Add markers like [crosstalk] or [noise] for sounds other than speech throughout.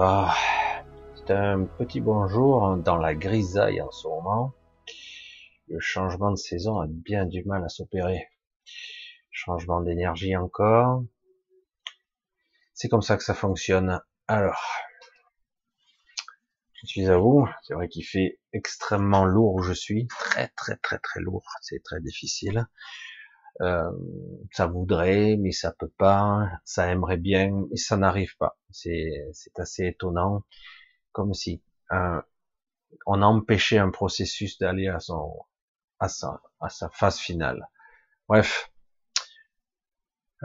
bonsoir. C'est un petit bonjour dans la grisaille en ce moment. Le changement de saison a bien du mal à s'opérer. Changement d'énergie encore. C'est comme ça que ça fonctionne. Alors, je suis à vous. C'est vrai qu'il fait extrêmement lourd où je suis. Très, très, très, très lourd. C'est très difficile. Euh, ça voudrait, mais ça peut pas, ça aimerait bien, mais ça n'arrive pas. C'est, assez étonnant, comme si euh, on empêchait un processus d'aller à à sa, à sa phase finale. Bref,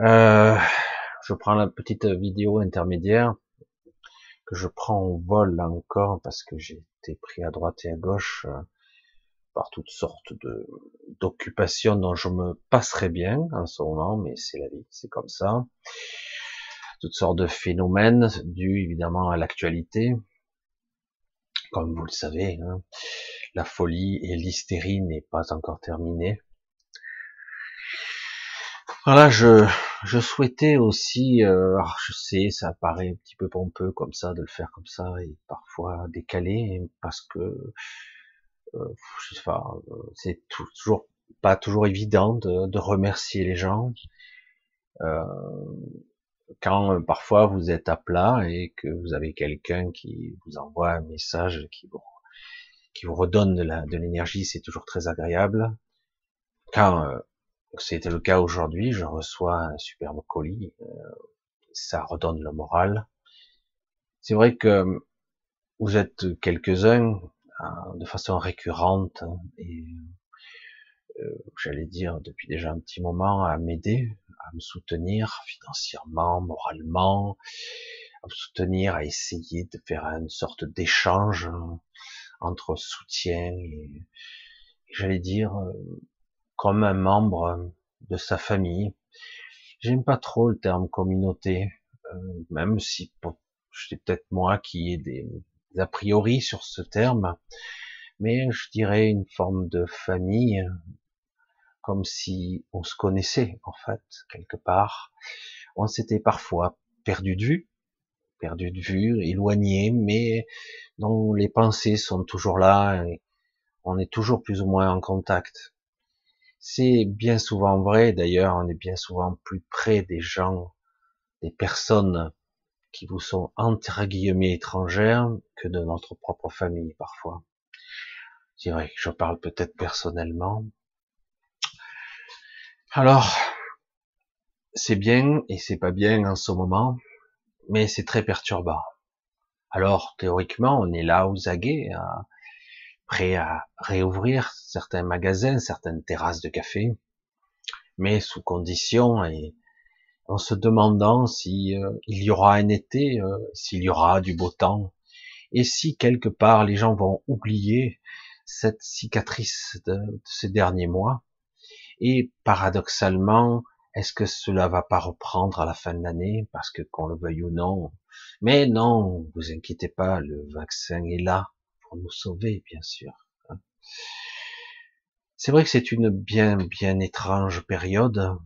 euh, je prends la petite vidéo intermédiaire que je prends au vol là encore parce que j'ai été pris à droite et à gauche euh, par toutes sortes de d'occupations dont je me passerai bien en ce moment, mais c'est la vie, c'est comme ça. Toutes sortes de phénomènes dus évidemment à l'actualité, comme vous le savez. Hein, la folie et l'hystérie n'est pas encore terminée. Voilà, je, je souhaitais aussi, euh, je sais, ça paraît un petit peu pompeux comme ça de le faire comme ça et parfois décalé parce que euh, je euh, c'est toujours pas toujours évident de, de remercier les gens. Euh, quand euh, parfois vous êtes à plat et que vous avez quelqu'un qui vous envoie un message qui vous, qui vous redonne de l'énergie, c'est toujours très agréable. Quand euh, c'était le cas aujourd'hui, je reçois un superbe colis, euh, ça redonne le moral. C'est vrai que vous êtes quelques-uns de façon récurrente et euh, j'allais dire depuis déjà un petit moment à m'aider, à me soutenir financièrement, moralement, à me soutenir, à essayer de faire une sorte d'échange entre soutien et, j'allais dire euh, comme un membre de sa famille. J'aime pas trop le terme communauté, euh, même si c'est peut-être moi qui ai des, a priori sur ce terme, mais je dirais une forme de famille, comme si on se connaissait en fait quelque part. On s'était parfois perdu de vue, perdu de vue, éloigné, mais dont les pensées sont toujours là, et on est toujours plus ou moins en contact. C'est bien souvent vrai, d'ailleurs, on est bien souvent plus près des gens, des personnes qui vous sont entre guillemets étrangères que de notre propre famille parfois. C'est vrai que je parle peut-être personnellement. Alors, c'est bien et c'est pas bien en ce moment, mais c'est très perturbant. Alors, théoriquement, on est là aux aguets, prêt à réouvrir certains magasins, certaines terrasses de café, mais sous condition et en se demandant si euh, il y aura un été, euh, s'il y aura du beau temps, et si quelque part les gens vont oublier cette cicatrice de, ces derniers mois, et paradoxalement, est-ce que cela va pas reprendre à la fin de l'année, parce que qu'on le veuille ou non, mais non, vous inquiétez pas, le vaccin est là pour nous sauver, bien sûr. Hein. C'est vrai que c'est une bien bien étrange période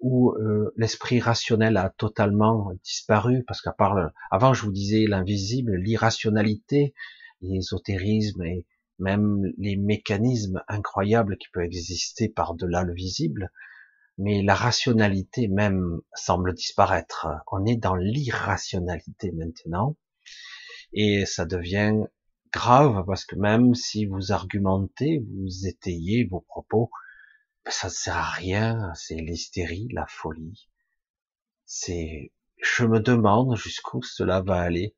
où euh, l'esprit rationnel a totalement disparu, parce qu'à part, avant je vous disais l'invisible, l'irrationalité, l'ésotérisme et même les mécanismes incroyables qui peuvent exister par-delà le visible, mais la rationalité même semble disparaître. On est dans l'irrationalité maintenant, et ça devient grave parce que même si vous argumentez, vous étayez vos propos, ça ne sert à rien, c'est l'hystérie, la folie. C'est, je me demande jusqu'où cela va aller.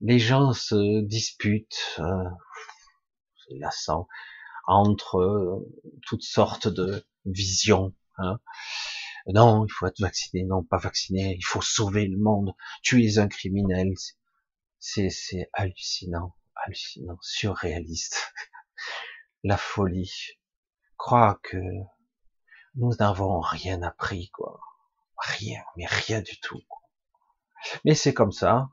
Les gens se disputent, euh, c'est lassant, entre euh, toutes sortes de visions. Hein. Non, il faut être vacciné, non, pas vacciné, il faut sauver le monde, tu es un criminel. C'est, c'est hallucinant, hallucinant, surréaliste. [laughs] La folie, crois que nous n'avons rien appris, quoi. Rien, mais rien du tout. Mais c'est comme ça.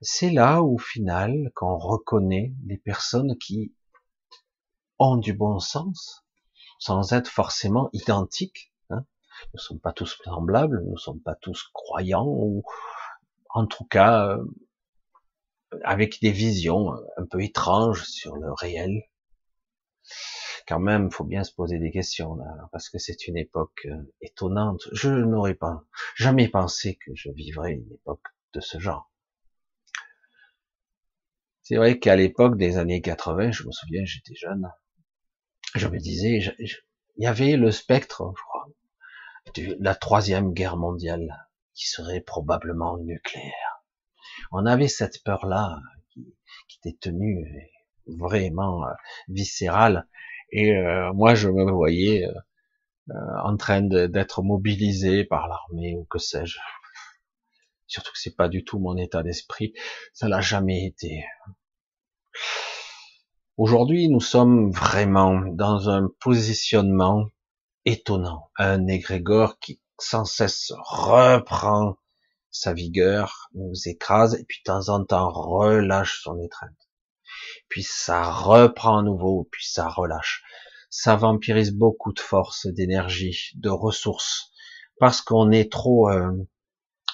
C'est là au final, qu'on reconnaît les personnes qui ont du bon sens, sans être forcément identiques. Hein. Nous ne sommes pas tous semblables, nous ne sommes pas tous croyants ou en tout cas, avec des visions un peu étranges sur le réel. Quand même, faut bien se poser des questions là, parce que c'est une époque étonnante. Je n'aurais pas jamais pensé que je vivrais une époque de ce genre. C'est vrai qu'à l'époque des années 80, je me souviens, j'étais jeune, je me disais, il y avait le spectre, je crois, de la troisième guerre mondiale qui serait probablement nucléaire. On avait cette peur-là qui, était tenue vraiment euh, viscérale, et euh, moi je me voyais euh, en train d'être mobilisé par l'armée ou que sais-je. Surtout que c'est pas du tout mon état d'esprit, ça l'a jamais été. Aujourd'hui, nous sommes vraiment dans un positionnement étonnant, un égrégore qui sans cesse reprend sa vigueur, nous écrase, et puis de temps en temps relâche son étreinte. Puis ça reprend à nouveau, puis ça relâche. Ça vampirise beaucoup de force, d'énergie, de ressources, parce qu'on est trop euh,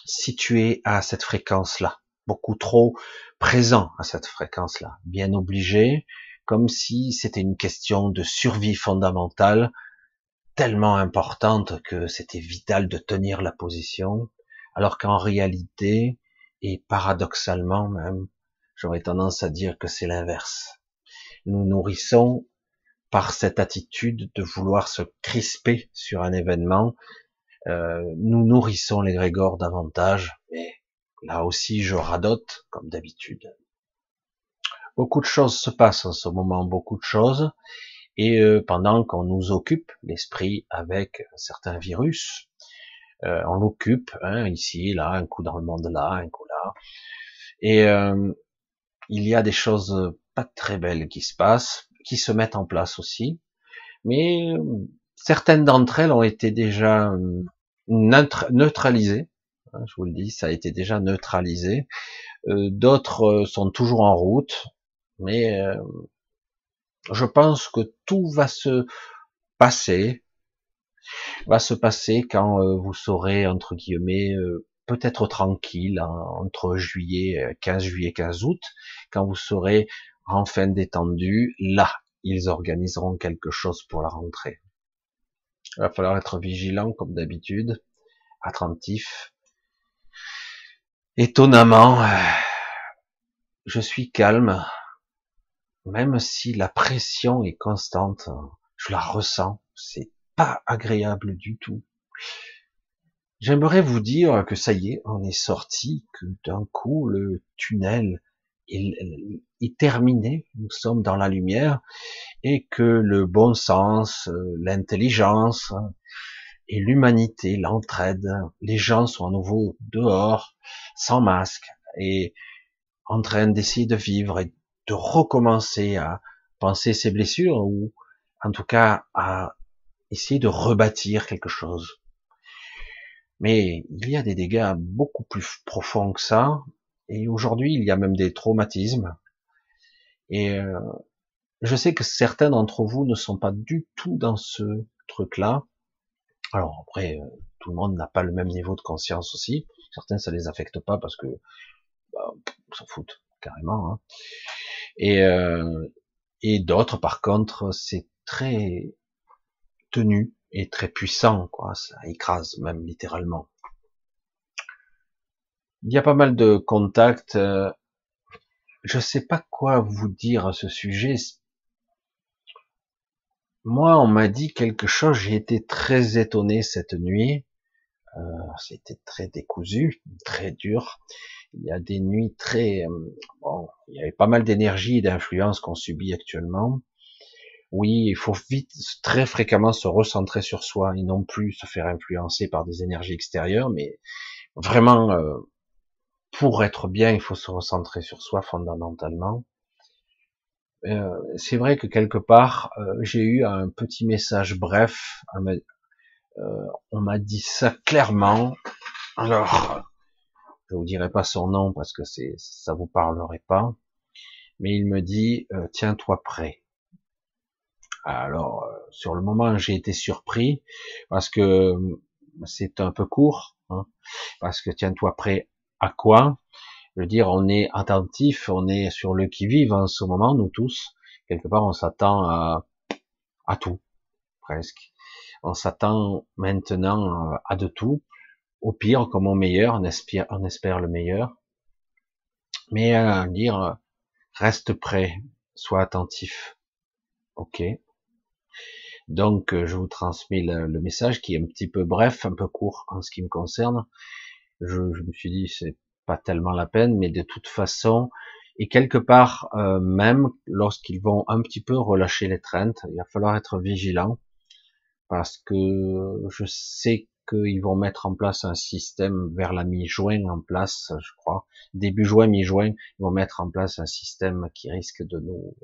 situé à cette fréquence-là, beaucoup trop présent à cette fréquence-là, bien obligé, comme si c'était une question de survie fondamentale, tellement importante que c'était vital de tenir la position, alors qu'en réalité, et paradoxalement même, j'aurais tendance à dire que c'est l'inverse. Nous nourrissons par cette attitude de vouloir se crisper sur un événement, euh, nous nourrissons les Grégor davantage, mais là aussi je radote, comme d'habitude. Beaucoup de choses se passent en ce moment, beaucoup de choses, et euh, pendant qu'on nous occupe l'esprit avec certains virus, euh, on l'occupe, hein, ici, là, un coup dans le monde là, un coup là, et euh, il y a des choses pas très belles qui se passent, qui se mettent en place aussi, mais certaines d'entre elles ont été déjà neutralisées, hein, je vous le dis, ça a été déjà neutralisé, d'autres sont toujours en route, mais euh, je pense que tout va se passer, va se passer quand euh, vous serez entre guillemets euh, peut-être tranquille hein, entre juillet 15 juillet 15 août, quand vous serez enfin détendu, là ils organiseront quelque chose pour la rentrée. Il va falloir être vigilant comme d'habitude, attentif. Étonnamment, je suis calme, même si la pression est constante, je la ressens, c'est pas agréable du tout. J'aimerais vous dire que ça y est, on est sorti, que d'un coup le tunnel est, terminé, nous sommes dans la lumière, et que le bon sens, l'intelligence et l'humanité, l'entraide, les gens sont à nouveau dehors, sans masque, et en train d'essayer de vivre et de recommencer à penser ses blessures ou en tout cas à essayer de rebâtir quelque chose. Mais il y a des dégâts beaucoup plus profonds que ça, et aujourd'hui il y a même des traumatismes. Et euh, je sais que certains d'entre vous ne sont pas du tout dans ce truc-là. Alors après, euh, tout le monde n'a pas le même niveau de conscience aussi. Certains ça les affecte pas parce que bah, s'en foutent carrément. Hein. Et, euh, et d'autres, par contre, c'est très tenu et très puissant, quoi. Ça écrase même littéralement. Il y a pas mal de contacts. Euh, je sais pas quoi vous dire à ce sujet. Moi, on m'a dit quelque chose. J'ai été très étonné cette nuit. Euh, C'était très décousu, très dur il y a des nuits très, euh, bon, il y avait pas mal d'énergie et d'influence qu'on subit actuellement. Oui, il faut vite, très fréquemment se recentrer sur soi et non plus se faire influencer par des énergies extérieures, mais vraiment, euh, pour être bien, il faut se recentrer sur soi fondamentalement. Euh, c'est vrai que quelque part, j'ai eu un petit message bref. on m'a dit ça clairement. Alors, je vous dirai pas son nom parce que c'est ça vous parlerait pas, mais il me dit euh, tiens-toi prêt. Alors euh, sur le moment j'ai été surpris parce que euh, c'est un peu court, hein, parce que tiens-toi prêt à quoi? Je veux dire, on est attentif, on est sur le qui-vive en ce moment, nous tous. Quelque part, on s'attend à, à tout, presque. On s'attend maintenant à de tout. Au pire comme au meilleur, on espère, on espère le meilleur. Mais à dire, reste prêt, sois attentif. Ok. Donc, je vous transmets le, message qui est un petit peu bref, un peu court en ce qui me concerne. Je, je me suis dit, c'est pas tellement la peine, mais de toute façon, et quelque part, euh, même lorsqu'ils vont un petit peu relâcher les traintes, il va falloir être vigilant, parce que je sais qu'ils vont mettre en place un système vers la mi-juin en place, je crois, début juin, mi-juin, ils vont mettre en place un système qui risque de nous,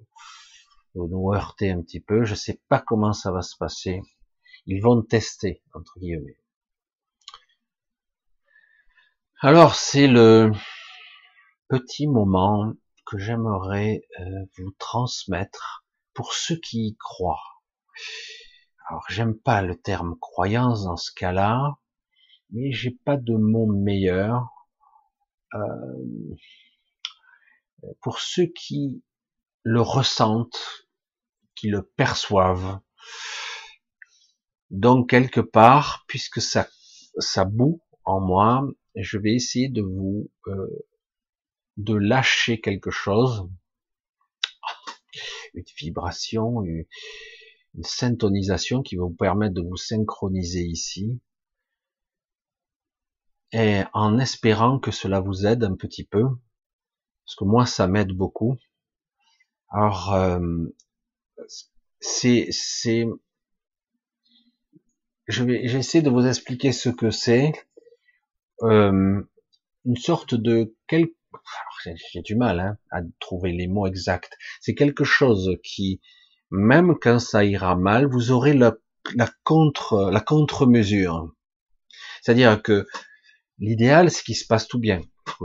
de nous heurter un petit peu. Je sais pas comment ça va se passer. Ils vont tester, entre guillemets. Alors, c'est le petit moment que j'aimerais euh, vous transmettre pour ceux qui y croient. Alors, j'aime pas le terme croyance dans ce cas-là, mais j'ai pas de mot meilleur. Euh, pour ceux qui le ressentent, qui le perçoivent. Donc quelque part, puisque ça, ça boue en moi, je vais essayer de vous euh, de lâcher quelque chose, une vibration, une, une syntonisation qui va vous permettre de vous synchroniser ici, et en espérant que cela vous aide un petit peu, parce que moi ça m'aide beaucoup. Alors euh, c'est c'est je vais j'essaie de vous expliquer ce que c'est euh, une sorte de quel j'ai du mal hein, à trouver les mots exacts. C'est quelque chose qui même quand ça ira mal, vous aurez la, la contre la contre-mesure. C'est-à-dire que l'idéal, c'est qu'il se passe tout bien.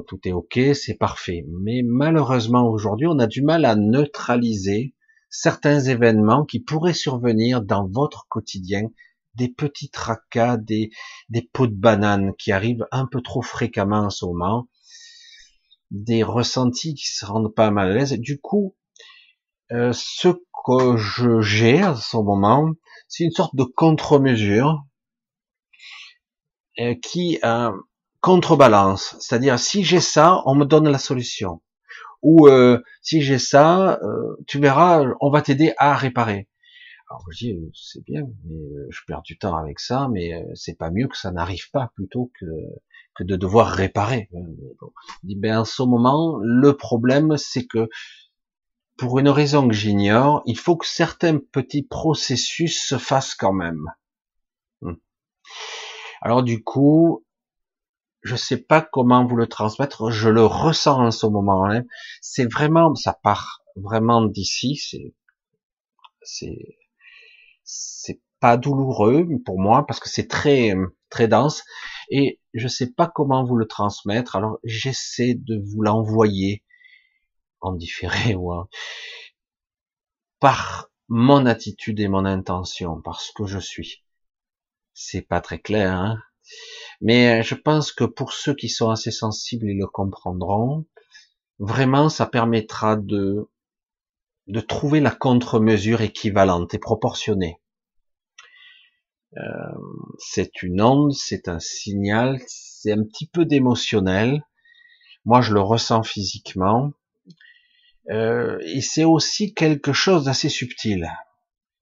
Tout est ok, c'est parfait. Mais malheureusement, aujourd'hui, on a du mal à neutraliser certains événements qui pourraient survenir dans votre quotidien, des petits tracas, des, des pots de banane qui arrivent un peu trop fréquemment en ce moment, des ressentis qui se rendent pas mal à l'aise. Du coup, euh, ce que je j'ai à ce moment, c'est une sorte de contre-mesure euh, qui euh, contrebalance. C'est-à-dire, si j'ai ça, on me donne la solution. Ou euh, si j'ai ça, euh, tu verras, on va t'aider à réparer. Alors je dis, c'est bien, mais je perds du temps avec ça, mais c'est pas mieux que ça n'arrive pas plutôt que, que de devoir réparer. Je ben en ce moment, le problème, c'est que pour une raison que j'ignore, il faut que certains petits processus se fassent quand même. Hmm. Alors du coup, je sais pas comment vous le transmettre, je le ressens en ce moment-là. C'est vraiment, ça part vraiment d'ici, c'est, c'est, c'est pas douloureux pour moi parce que c'est très, très dense et je sais pas comment vous le transmettre. Alors j'essaie de vous l'envoyer en différé ou par mon attitude et mon intention, parce que je suis. C'est pas très clair, hein mais je pense que pour ceux qui sont assez sensibles, ils le comprendront. Vraiment, ça permettra de de trouver la contre-mesure équivalente et proportionnée. Euh, c'est une onde, c'est un signal, c'est un petit peu d'émotionnel. Moi, je le ressens physiquement. Euh, et c'est aussi quelque chose d'assez subtil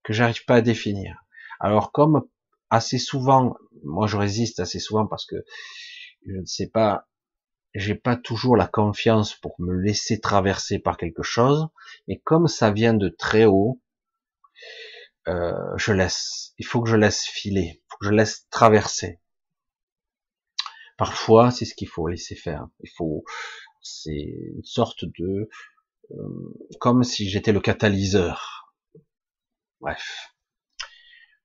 que j'arrive pas à définir. Alors comme assez souvent, moi je résiste assez souvent parce que je ne sais pas, j'ai pas toujours la confiance pour me laisser traverser par quelque chose, mais comme ça vient de très haut, euh, je laisse. Il faut que je laisse filer, il faut que je laisse traverser. Parfois, c'est ce qu'il faut laisser faire. Il faut, c'est une sorte de euh, comme si j'étais le catalyseur. Bref.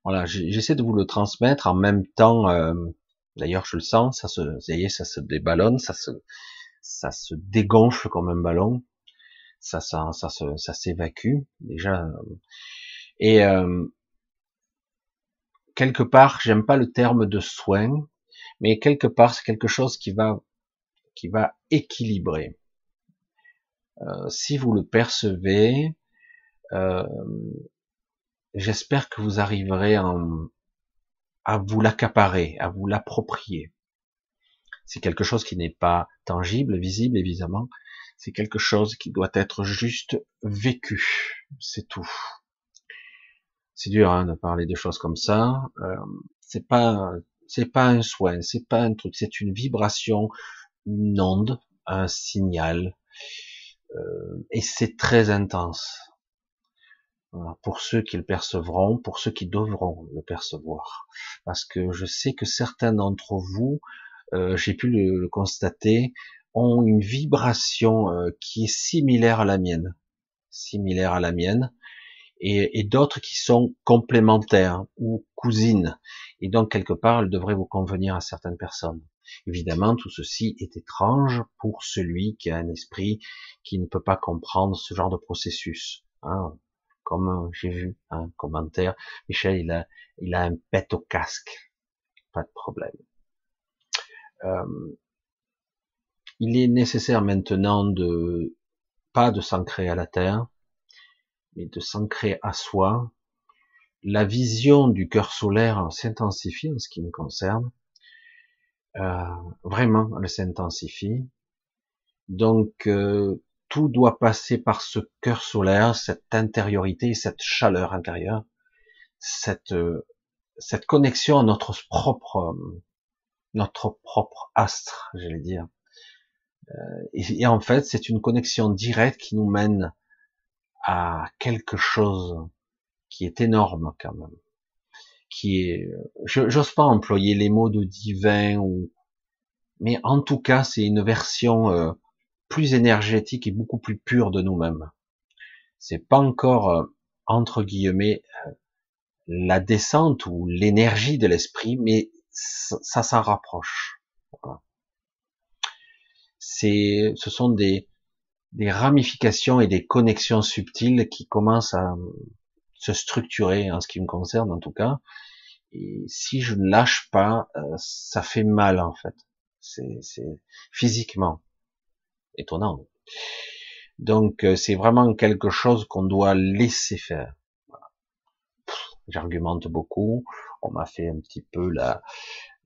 Voilà, j'essaie de vous le transmettre en même temps. Euh, d'ailleurs, je le sens, ça se, y est, ça se déballonne, ça se, ça se dégonfle comme un ballon, ça, ça, ça, ça s'évacue déjà. Et euh, quelque part, j'aime pas le terme de soin, mais quelque part, c'est quelque chose qui va qui va équilibrer. Euh, si vous le percevez, euh, j'espère que vous arriverez à vous l'accaparer, à vous l'approprier. C'est quelque chose qui n'est pas tangible, visible évidemment. C'est quelque chose qui doit être juste vécu. C'est tout. C'est dur hein, de parler de choses comme ça. Euh, c'est pas, c'est pas un soin, c'est pas un truc, c'est une vibration, une onde, un signal, euh, et c'est très intense. Pour ceux qui le percevront, pour ceux qui devront le percevoir, parce que je sais que certains d'entre vous, euh, j'ai pu le, constater, ont une vibration euh, qui est similaire à la mienne, similaire à la mienne, et, et d'autres qui sont complémentaires ou cousines, et donc quelque part, elles devraient vous convenir à certaines personnes. Évidemment, tout ceci est étrange pour celui qui a un esprit qui ne peut pas comprendre ce genre de processus. Hein. Comme j'ai vu un commentaire, Michel, il a, il a un pet au casque. Pas de problème. Euh, il est nécessaire maintenant de pas de s'ancrer à la terre, mais de s'ancrer à soi. La vision du cœur solaire s'intensifie en ce qui me concerne. Euh, vraiment, elle s'intensifie. Donc, euh, tout doit passer par ce cœur solaire, cette intériorité, cette chaleur intérieure, cette, euh, cette connexion à notre propre, notre propre astre, j'allais dire. Et, et, en fait, c'est une connexion directe qui nous mène à quelque chose qui est énorme quand même qui est, j'ose pas employer les mots de divin ou, mais en tout cas, c'est une version euh, plus énergétique et beaucoup plus pure de nous-mêmes. C'est pas encore euh, entre guillemets euh, la descente ou l'énergie de l'esprit, mais ça, s'en rapproche. C'est, ce sont des, des ramifications et des connexions subtiles qui commencent à, se structurer en ce qui me concerne en tout cas. Et si je ne lâche pas, euh, ça fait mal en fait. C'est physiquement étonnant. Donc euh, c'est vraiment quelque chose qu'on doit laisser faire. J'argumente beaucoup. On m'a fait un petit peu la,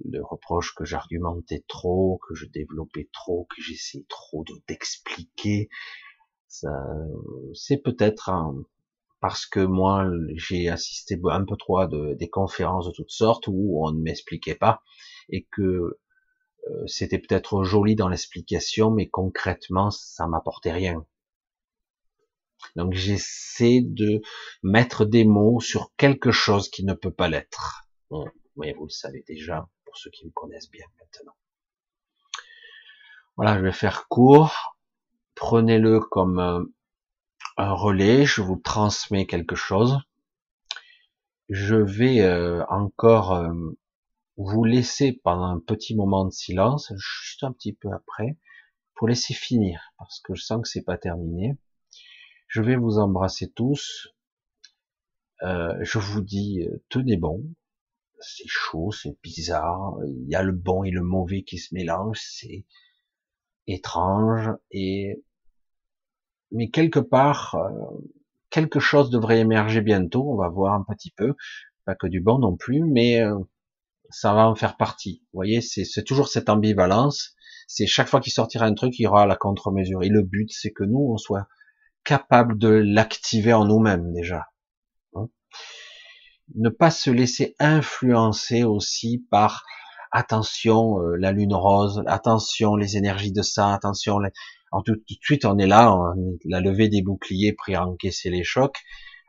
le reproche que j'argumentais trop, que je développais trop, que j'essayais trop d'expliquer. c'est peut-être parce que moi j'ai assisté un peu trop à des conférences de toutes sortes où on ne m'expliquait pas et que euh, c'était peut-être joli dans l'explication, mais concrètement ça m'apportait rien. Donc j'essaie de mettre des mots sur quelque chose qui ne peut pas l'être. mais vous le savez déjà pour ceux qui me connaissent bien maintenant. Voilà, je vais faire court. Prenez-le comme un relais, je vous transmets quelque chose. Je vais euh, encore euh, vous laisser pendant un petit moment de silence, juste un petit peu après, pour laisser finir, parce que je sens que c'est pas terminé. Je vais vous embrasser tous. Euh, je vous dis, tenez bon. C'est chaud, c'est bizarre. Il y a le bon et le mauvais qui se mélangent. C'est étrange et mais quelque part, euh, quelque chose devrait émerger bientôt. On va voir un petit peu, pas que du bon non plus, mais euh, ça va en faire partie. Vous voyez, c'est toujours cette ambivalence. C'est chaque fois qu'il sortira un truc, il y aura la contre-mesure. Et le but, c'est que nous, on soit capable de l'activer en nous-mêmes déjà. Hein. ne pas se laisser influencer aussi par attention euh, la lune rose, attention les énergies de ça, attention les, alors tout, de suite, on est là, on la levée des boucliers, prêt à encaisser les chocs,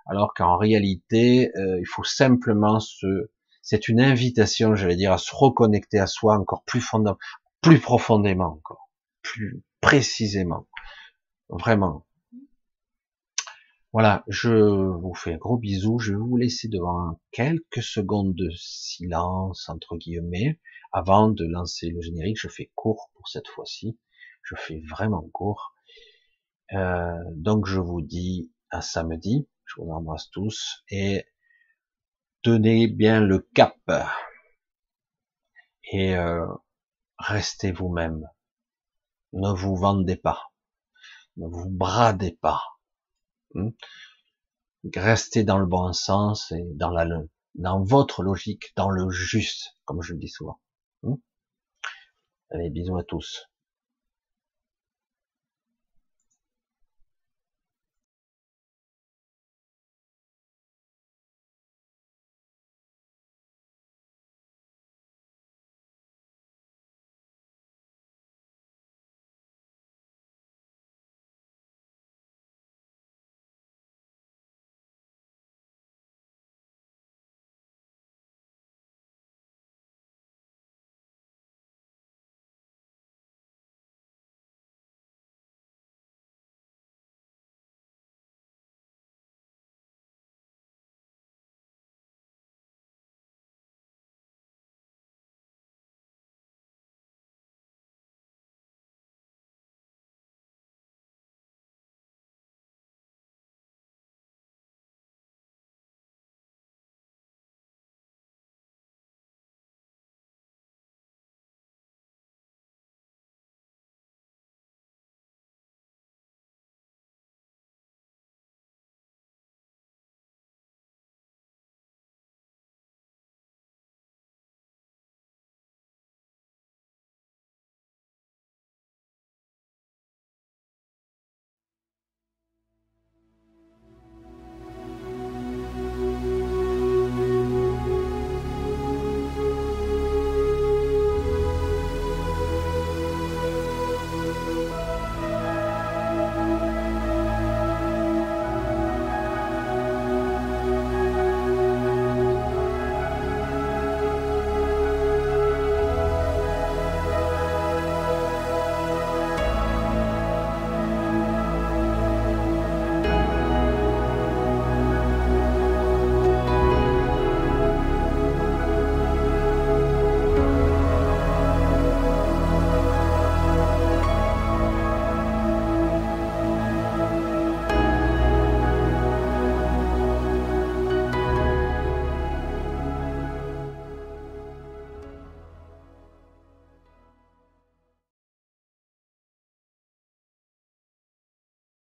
alors qu'en réalité, euh, il faut simplement se, c'est une invitation, j'allais dire, à se reconnecter à soi encore plus fondamentalement, plus profondément encore, plus précisément, vraiment. Voilà, je vous fais un gros bisou. Je vais vous laisser devant quelques secondes de silence entre guillemets avant de lancer le générique. Je fais court pour cette fois-ci je fais vraiment court. Euh, donc je vous dis à samedi, je vous embrasse tous et tenez bien le cap et euh, restez vous-même. Ne vous vendez pas. Ne vous bradez pas. Hmm? Restez dans le bon sens et dans la, dans votre logique, dans le juste, comme je le dis souvent. Hmm? Allez, bisous à tous.